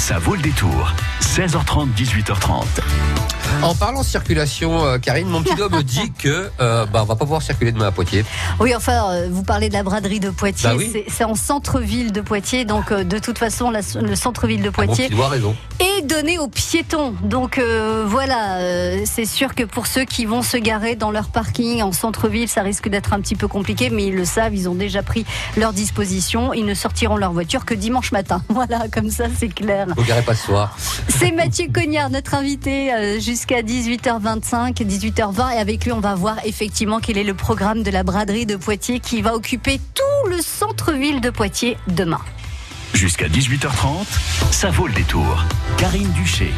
Ça vaut le détour. 16h30, 18h30. En parlant circulation, euh, Karine, mon petit doigt me dit que euh, bah, on va pas pouvoir circuler demain à Poitiers. Oui, enfin, euh, vous parlez de la braderie de Poitiers. Bah oui. C'est- en centre-ville de Poitiers. Donc, euh, de toute façon, la- le centre-ville de Mon Poitiers petit doigt a raison. est donné aux piétons. Donc, euh, voilà, euh, c'est sûr que pour ceux qui vont se garer dans leur parking en centre-ville, ça risque d'être un petit peu compliqué, mais ils le savent, ils ont déjà pris leur disposition. Ils ne sortiront leur voiture que dimanche matin. Voilà, comme ça, c'est clair. Vous pas ce soir. C'est Mathieu Cognard, notre invité, euh, jusqu'à 18h25, 18h20. Et avec lui, on va voir effectivement quel est le programme de la braderie de Poitiers qui va occuper tout le centre-ville de Poitiers demain. Jusqu'à 18h30, ça vaut le détour. Karine Duché.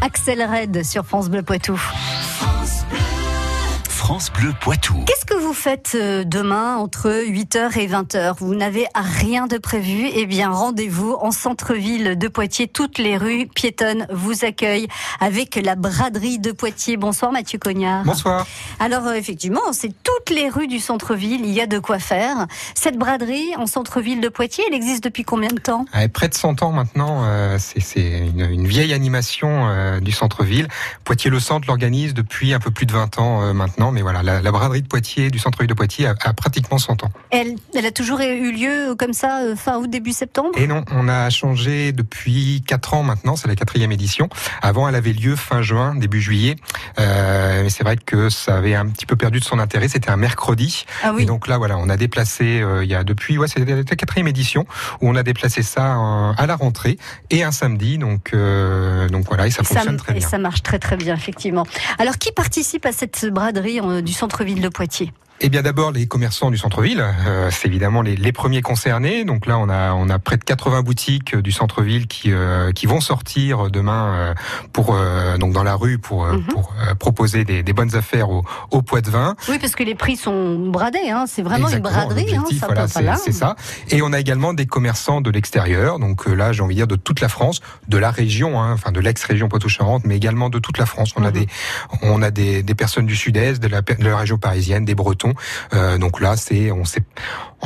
Axel Red sur France Bleu Poitou. France Bleu Poitou. Qu'est-ce vous faites euh, demain entre 8h et 20h Vous n'avez rien de prévu? Eh bien, rendez-vous en centre-ville de Poitiers. Toutes les rues piétonnes vous accueillent avec la braderie de Poitiers. Bonsoir Mathieu Cognard. Bonsoir. Alors euh, effectivement, c'est toutes les rues du centre-ville, il y a de quoi faire. Cette braderie en centre-ville de Poitiers, elle existe depuis combien de temps? Près de 100 ans maintenant, euh, c'est c'est une, une vieille animation euh, du centre-ville. Poitiers-le-Centre l'organise depuis un peu plus de 20 ans euh, maintenant, mais voilà, la, la braderie de Poitiers, du centre-ville de Poitiers, a, a pratiquement 100 ans. elle, elle a toujours eu lieu comme ça, euh, fin août, début septembre? Et non, on a changé depuis 4 ans maintenant, c'est la quatrième édition. Avant, elle avait lieu fin juin, début juillet, euh, mais c'est vrai que ça avait un petit peu perdu de son intérêt, c'était un mercredi. Ah Et donc là, voilà, on a déplacé, euh, il y a depuis, ouais, c'est la quatrième édition où on a déplacé ça euh, à la rentrée et un samedi. Donc, euh, donc voilà, et ça Et fonctionne très et bien. ça marche très très bien, effectivement. Alors, qui participe à cette braderie euh, du centre-ville de Poitiers? Eh bien, d'abord les commerçants du centre-ville, euh, c'est évidemment les, les premiers concernés. Donc là, on a on a près de 80 boutiques euh, du centre-ville qui euh, qui vont sortir demain euh, pour euh, donc dans la rue pour euh, Mhm. pour euh, proposer des, des bonnes affaires au, au poids de vin. Oui, parce que les prix sont bradés, hein. c'est vraiment Exactement, une braderie. Hein. ça voilà, c'est ça. Et on a également des commerçants de l'extérieur. Donc euh, là, j'ai envie de dire de toute la France, de la région, hein, enfin de l'ex-région Poitou-Charentes, mais également de toute la France. On a Mhm. des, on a des, des personnes du Sud-Est, de la, de la région parisienne, des Bretons. Euh, donc là, c'est, on sait,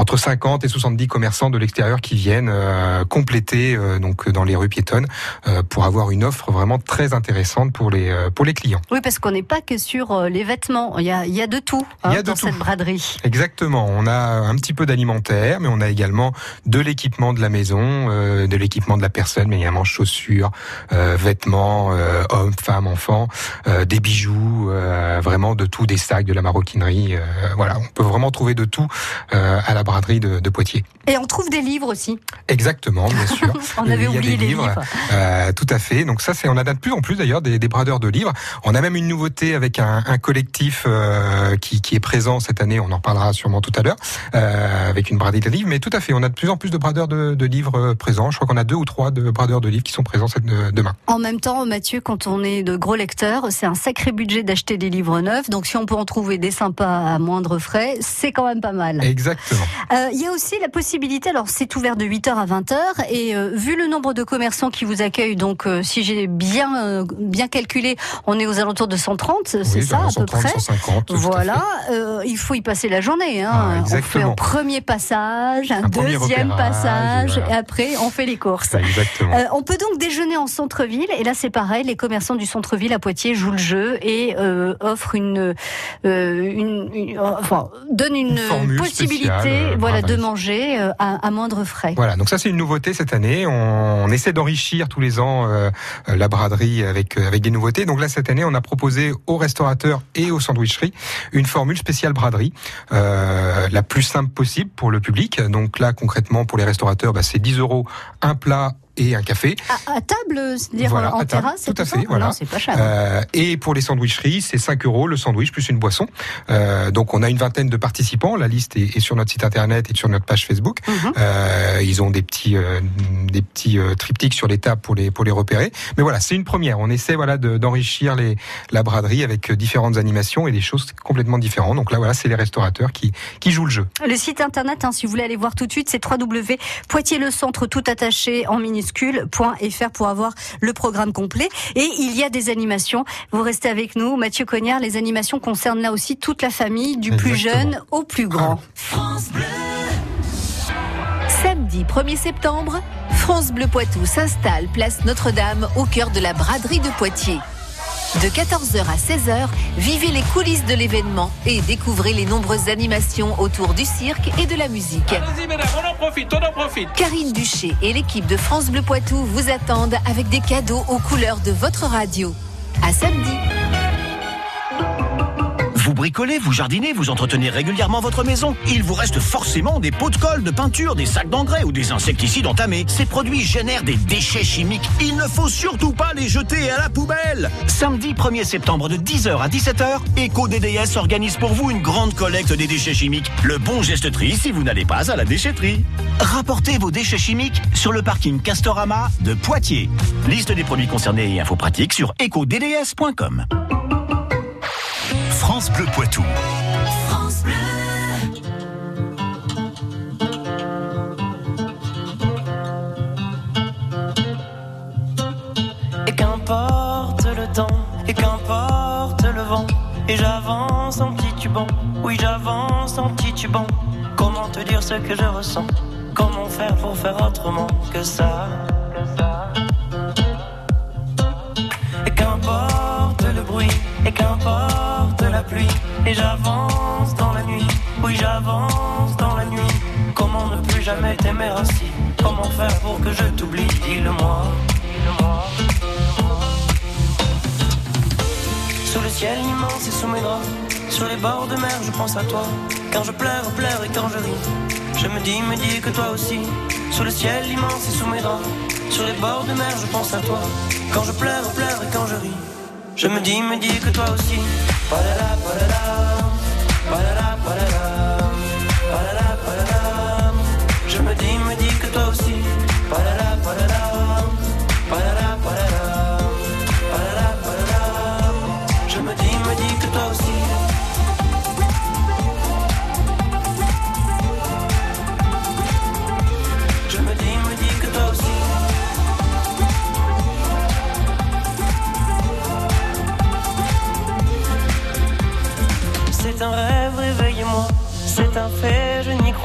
entre 50 et 70 commerçants de l'extérieur qui viennent euh, compléter euh, donc dans les rues piétonnes euh, pour avoir une offre vraiment très intéressante pour les euh, pour les clients. Oui, parce qu'on n'est pas que sur les vêtements. Il y a, il y a de tout hein, Il y a de dans tout. cette braderie. Exactement. On a un petit peu d'alimentaire, mais on a également de l'équipement de la maison, euh, de l'équipement de la personne, mais également chaussures, euh, vêtements, euh, hommes, femmes, enfants, euh, des bijoux, euh, vraiment de tout, des sacs, de la maroquinerie. euh, voilà, on peut vraiment trouver de tout euh, à la braderie de, de Poitiers. Et on trouve des livres aussi. Exactement, bien sûr. On avait il y a oublié des les livres. livres. Euh, tout à fait. Donc ça, c'est on a de plus en plus d'ailleurs des, des bradeurs de livres. On a même une nouveauté avec un, un collectif euh, qui, qui est présent cette année. On en reparlera sûrement tout à l'heure euh, avec une braderie de livres. Mais tout à fait, on a de plus en plus de bradeurs de, de livres présents. Je crois qu'on a deux ou trois de bradeurs de livres qui sont présents cette, demain. En même temps, Mathieu, quand on est de gros lecteurs, c'est un sacré budget d'acheter des livres neufs. Donc si on peut en trouver des sympas à moindre frais, c'est quand même pas mal. Exactement. Euh, Il y a aussi la possibilité, alors c'est ouvert de 8h à 20h, et euh, vu le nombre de commerçants qui vous accueillent, donc euh, si j'ai bien, euh, bien calculé, on est aux alentours de 130, c'est Oui, ça dans à peu 130, près 150. tout à Voilà, euh, il faut y passer la journée. Hein. Ah, on fait un premier passage, un, deuxième repérage, passage, et voilà. et après on fait les courses. Exactement. Euh, on peut donc déjeuner en centre-ville et là c'est pareil, les commerçants du centre-ville à Poitiers jouent le jeu et euh, offrent une, euh, une, une- enfin donnent une, possibilité, euh, voilà, pareil. de manger euh, à, à moindre frais. Voilà, donc ça c'est une nouveauté cette année. On, on essaie d'enrichir tous les ans euh, euh, la braderie avec euh, avec des nouveautés. Donc là cette année, on a proposé aux restaurateurs et aux sandwicheries une formule spéciale braderie, euh, la plus simple possible pour le public. Donc là concrètement pour les restaurateurs, bah, c'est 10 euros un plat et un café. À, à table, c'est-à-dire Voilà, en à table, terrasse, tout à fait, voilà. C'est pas cher. Euh, et pour les sandwicheries, c'est 5 euros le sandwich plus une boisson. Euh, donc on a une vingtaine de participants. La liste est, est sur notre site internet et sur notre page Facebook. Mhm. Euh, ils ont des petits euh, des petits euh, triptyques sur les tables pour les pour les repérer. Mais voilà, c'est une première. On essaie voilà de- d'enrichir les la braderie avec euh, différentes animations et des choses complètement différentes. Donc là voilà, c'est les restaurateurs qui qui jouent le jeu. Le site internet, hein, si vous voulez aller voir tout de suite, c'est www.poitierslecentre tout attaché en minuscule.fr pour avoir le programme complet. Et il y a des animations. Vous restez avec nous, Mathieu Cognard. Les animations concernent là aussi toute la famille, du plus jeune au plus grand. Samedi 1er septembre, France Bleu Poitou s'installe place Notre-Dame au cœur de la braderie de Poitiers. De 14h à 16h, vivez les coulisses de l'événement et découvrez les nombreuses animations autour du cirque et de la musique. Allez-y, mesdames, on en profite, on en profite. Karine Duché et l'équipe de France Bleu Poitou vous attendent avec des cadeaux aux couleurs de votre radio. À samedi. Vous bricolez, vous jardinez, vous entretenez régulièrement votre maison. Il vous reste forcément des pots de colle, de peinture, des sacs d'engrais ou des insecticides entamés. Ces produits génèrent des déchets chimiques. Il ne faut surtout pas les jeter à la poubelle. Samedi 1er septembre de 10h à 17h, EcoDDS organise pour vous une grande collecte des déchets chimiques. Le bon geste tri si vous n'allez pas à la déchetterie. Rapportez vos déchets chimiques sur le parking Castorama de Poitiers. Liste des produits concernés et infos pratiques sur ecodds.com. France Bleu Poitou. Et qu'importe le temps, et qu'importe le vent, et j'avance en titubant, oui j'avance en titubant. Comment te dire ce que je ressens? Comment faire pour faire autrement que ça? Et qu'importe le bruit, et qu'importe et j'avance dans la nuit, oui j'avance dans la nuit. Comment ne plus jamais t'aimer ainsi Comment faire pour que je t'oublie? Dis-le-moi. Sous le ciel immense et sous mes draps, sur les bords de mer, je pense à toi. Quand je pleure, pleure et quand je ris, je me dis, me dis que toi aussi. Sous le ciel immense et sous mes draps, sur les bords de mer, je pense à toi. Quand je pleure, pleure et quand je ris, je me dis, me dis que toi aussi.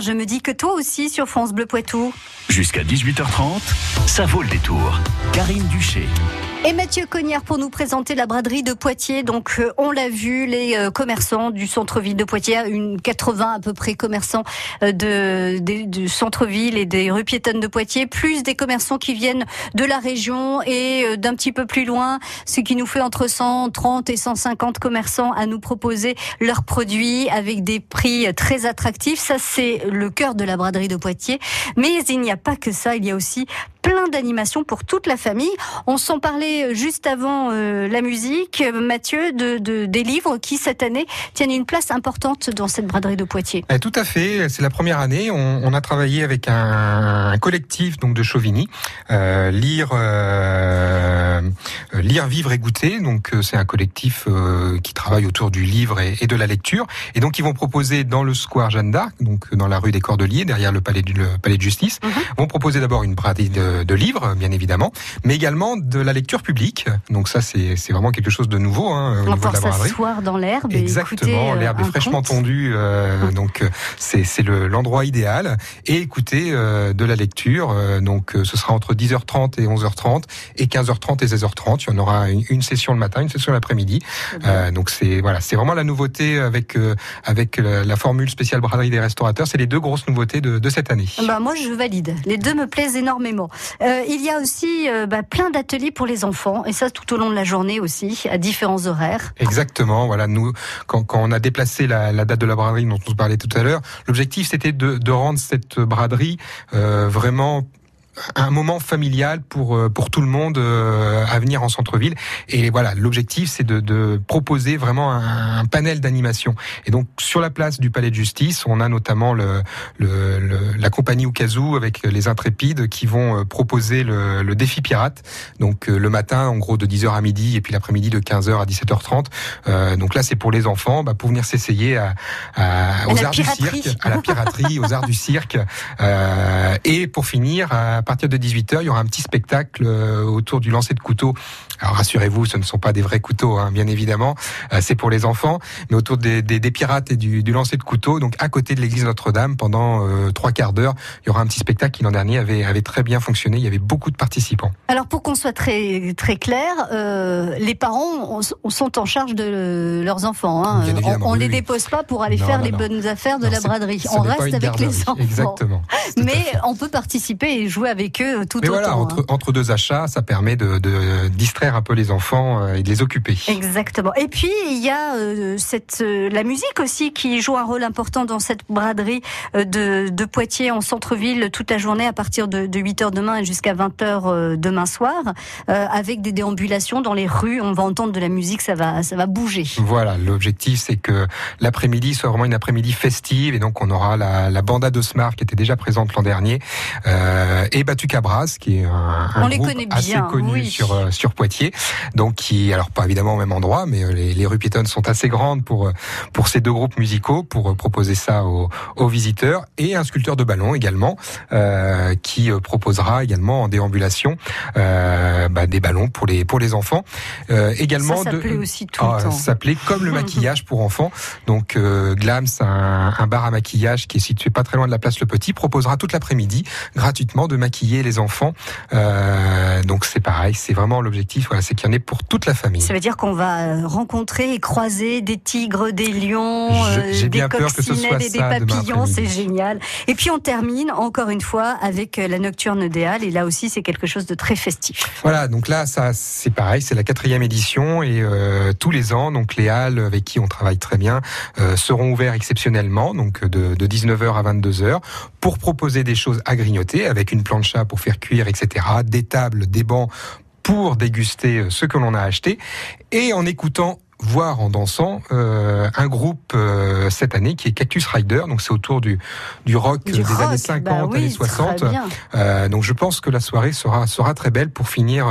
Je me dis que toi aussi sur France Bleu Poitou. Jusqu'à 18h30, ça vaut le détour. Karine Duché. Et Mathieu Cognard pour nous présenter la braderie de Poitiers. Donc, euh, on l'a vu, les euh, commerçants du centre-ville de Poitiers, une 80 à peu près commerçants euh, de, du centre-ville et des rues piétonnes de Poitiers, plus des commerçants qui viennent de la région et d'un petit peu plus loin, ce qui nous fait entre 130 et 150 commerçants à nous proposer leurs produits avec des prix très attractifs. Ça, c'est le cœur de la braderie de Poitiers. Mais il n'y a pas que ça, il y a aussi plein d'animations pour toute la famille. On s'en parlait juste avant euh, la musique, euh, Mathieu, de, de- des livres qui cette année tiennent une place importante dans cette braderie de Poitiers. Eh, Tout à fait, c'est la première année. On, on a travaillé avec un, un collectif donc de Chauvigny, euh, lire, euh, euh, lire, vivre et goûter. Donc euh, c'est un collectif euh, qui travaille autour du livre et, et de la lecture. Et donc ils vont proposer dans le square Jeanne d'Arc, donc euh, dans la rue des Cordeliers, derrière le palais, du, le palais de justice, vont proposer d'abord une braderie de, de livres, bien évidemment, mais également de la lecture publique. Donc ça c'est c'est vraiment quelque chose de nouveau hein, au niveau de la s'asseoir dans l'herbe Exactement, euh, l'herbe est fraîchement conte. tondue, euh, donc euh, c'est c'est le- l'endroit idéal. Et écouter euh, de la lecture, euh, donc ce sera entre 10h30 et 11h30 et 15h30 et 16h30. Il y en aura une, une session le matin, une session l'après-midi. Donc c'est voilà, c'est vraiment la nouveauté avec avec la, la formule spéciale braderie des restaurateurs. C'est les deux grosses nouveautés de, de cette année. Bah, moi, je valide. Les deux me plaisent énormément. Il y a aussi bah, plein d'ateliers pour les enfants, et ça tout au long de la journée aussi, à différents horaires. Exactement. Voilà, nous, quand, on a déplacé la, date de la braderie dont on se parlait tout à l'heure, l'objectif c'était de, de rendre cette braderie euh, vraiment un moment familial pour euh, pour tout le monde euh, à venir en centre-ville. Et voilà, l'objectif c'est de, de proposer vraiment un, un panel d'animation. Et donc sur la place du Palais de Justice, on a notamment le, le, le- la compagnie Oukazou avec les intrépides qui vont euh, proposer le, le défi pirate. Donc euh, le matin, en gros de 10h à midi, et puis l'après-midi de 15h à 17h30. Euh, donc là, c'est pour les enfants, bah, pour venir s'essayer à, à- aux arts du cirque, à la piraterie, aux arts du cirque. Euh, et pour finir, à partir de 18h, il y aura un petit spectacle euh, autour du lancer de couteau. Alors rassurez-vous, ce ne sont pas des vrais couteaux, hein, bien évidemment. Euh, c'est pour les enfants, mais autour des, des, des pirates et du, du lancer de couteau. Donc à côté de l'église Notre-Dame, pendant euh, trois quarts d'heure, il y aura un petit spectacle qui l'an dernier avait, avait très bien fonctionné. Il y avait beaucoup de participants. Alors pour qu'on soit très très clair, euh, les parents on- on sont en charge de leurs enfants. Hein. On, oui, les oui. dépose pas pour aller Non, faire non, les non. bonnes affaires de la braderie. On reste avec les enfants. Exactement. Mais on peut participer et jouer avec eux tout Mais autant. voilà, hein. entre, entre deux achats, ça permet de, de distraire un peu les enfants euh, et de les occuper. Exactement. Et puis il y a euh, cette euh, la musique aussi qui joue un rôle important dans cette braderie de, de Poitiers en centre-ville toute la journée à partir de, de 8h demain jusqu'à 20h euh, demain soir euh, avec des déambulations dans les rues. On va entendre de la musique, ça va ça va bouger. Voilà, l'objectif c'est que l'après-midi soit vraiment une après-midi festive et donc on aura la, la banda de Smart qui était déjà présente l'an dernier et Batu Cabras qui est un, un On les groupe connaît assez bien, connu oui. sur sur Poitiers. Donc qui alors pas évidemment au même endroit mais euh, les, les rues piétonnes sont assez grandes pour euh, pour ces deux groupes musicaux pour euh, proposer ça aux, aux visiteurs et un sculpteur de ballon également euh, qui proposera également en déambulation euh, bah, des ballons pour les pour les enfants Euh, également Ça, ça de plaît aussi tout Ah, le temps. ça s'appelait comme le maquillage pour enfants. Donc euh, Glams, un, un bar à maquillage qui est situé pas très loin de la place Le Petit, proposera toute l'après-midi gratuitement de maquiller les enfants. Euh, donc c'est pareil, c'est vraiment l'objectif. Voilà, c'est qu'il y en ait pour toute la famille. Ça veut dire qu'on va euh, rencontrer et croiser des tigres, des lions, Je- euh, des coccinelles et des papillons. C'est génial. Et puis on termine encore une fois avec euh, la nocturne des Halles. Et là aussi, c'est quelque chose de très festif. Voilà, donc là, ça, c'est pareil, c'est la quatrième édition et euh, tous les ans, donc les halles avec qui on travaille très bien euh, seront ouverts exceptionnellement, donc de, de 19h à 22h, pour proposer des choses à grignoter avec une plancha pour faire cuire, etc., des tables, des bancs pour déguster euh, ce que l'on a acheté. Et en écoutant voire en dansant euh, un groupe euh, cette année qui est Cactus Rider donc c'est autour du du rock Du des rock, années 50 bah oui, années très 60 bien. euh, donc je pense que la soirée sera sera très belle pour finir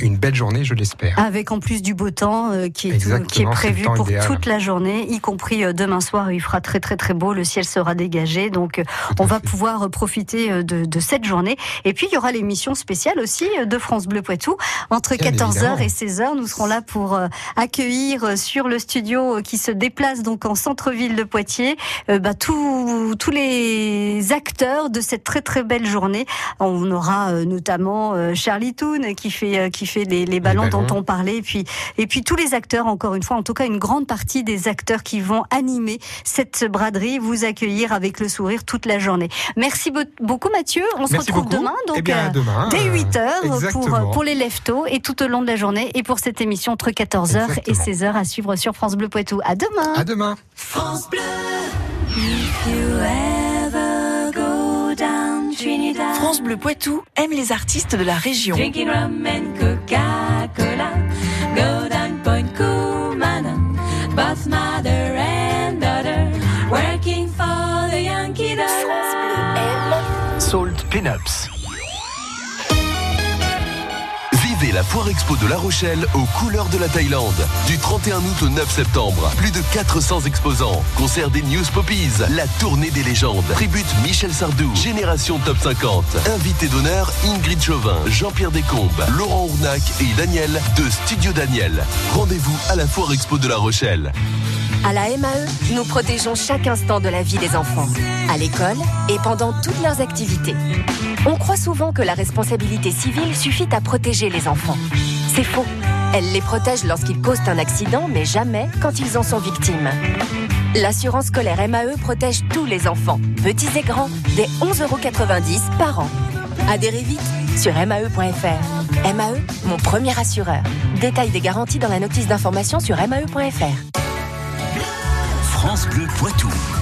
une belle journée, je l'espère. Avec en plus du beau temps qui, est tout- qui prévu pour idéal. toute la journée, y compris demain soir. Il fera très très très beau, le ciel sera dégagé, donc Tout on va fait. pouvoir profiter de, de cette journée. Et puis il y aura l'émission spéciale aussi de France Bleu Poitou entre Bien 14h évidemment. et 16h. Nous serons là pour accueillir euh, sur le studio euh, qui se déplace donc en centre-ville de Poitiers euh, bah, tous tous les acteurs de cette très très belle journée. On aura euh, notamment euh, Charlie Toon qui fait qui fait les, les ballons ballons. dont on parlait, et puis et puis tous les acteurs encore une fois, en tout cas une grande partie des acteurs qui vont animer cette braderie, vous accueillir avec le sourire toute la journée. Merci be- beaucoup Mathieu. On se retrouve beaucoup. demain donc Eh bien, à demain, dès euh, 8 heures pour pour les leftos et tout au long de la journée et pour cette émission entre 14h et Exactement. 16h à suivre sur France Bleu Poitou. À demain. À demain. France Bleu. If you ever go down Trinidad. France Bleu Poitou aime les artistes de la région. Drinking rum la Foire Expo de La Rochelle aux couleurs de la Thaïlande. Du 31 août au 9 septembre. Plus de 400 exposants. Concert des News Poppies. La tournée des légendes. Tribute Michel Sardou. Génération Top 50. Invité d'honneur Ingrid Chauvin, Jean-Pierre Descombes, Laurent Ournac et Daniel de Studio Daniel. Rendez-vous à la Foire Expo de La Rochelle. À la MAE, nous protégeons chaque instant de la vie des enfants, à l'école et pendant toutes leurs activités. On croit souvent que la responsabilité civile suffit à protéger les enfants. C'est faux. Elle les protège lorsqu'ils causent un accident, mais jamais quand ils en sont victimes. L'assurance scolaire MAE protège tous les enfants, petits et grands, dès 11,90 euros par an. Adhérez vite sur mae.fr. MAE, mon premier assureur. Détail des garanties dans la notice d'information sur mae.fr. France Bleu Poitou.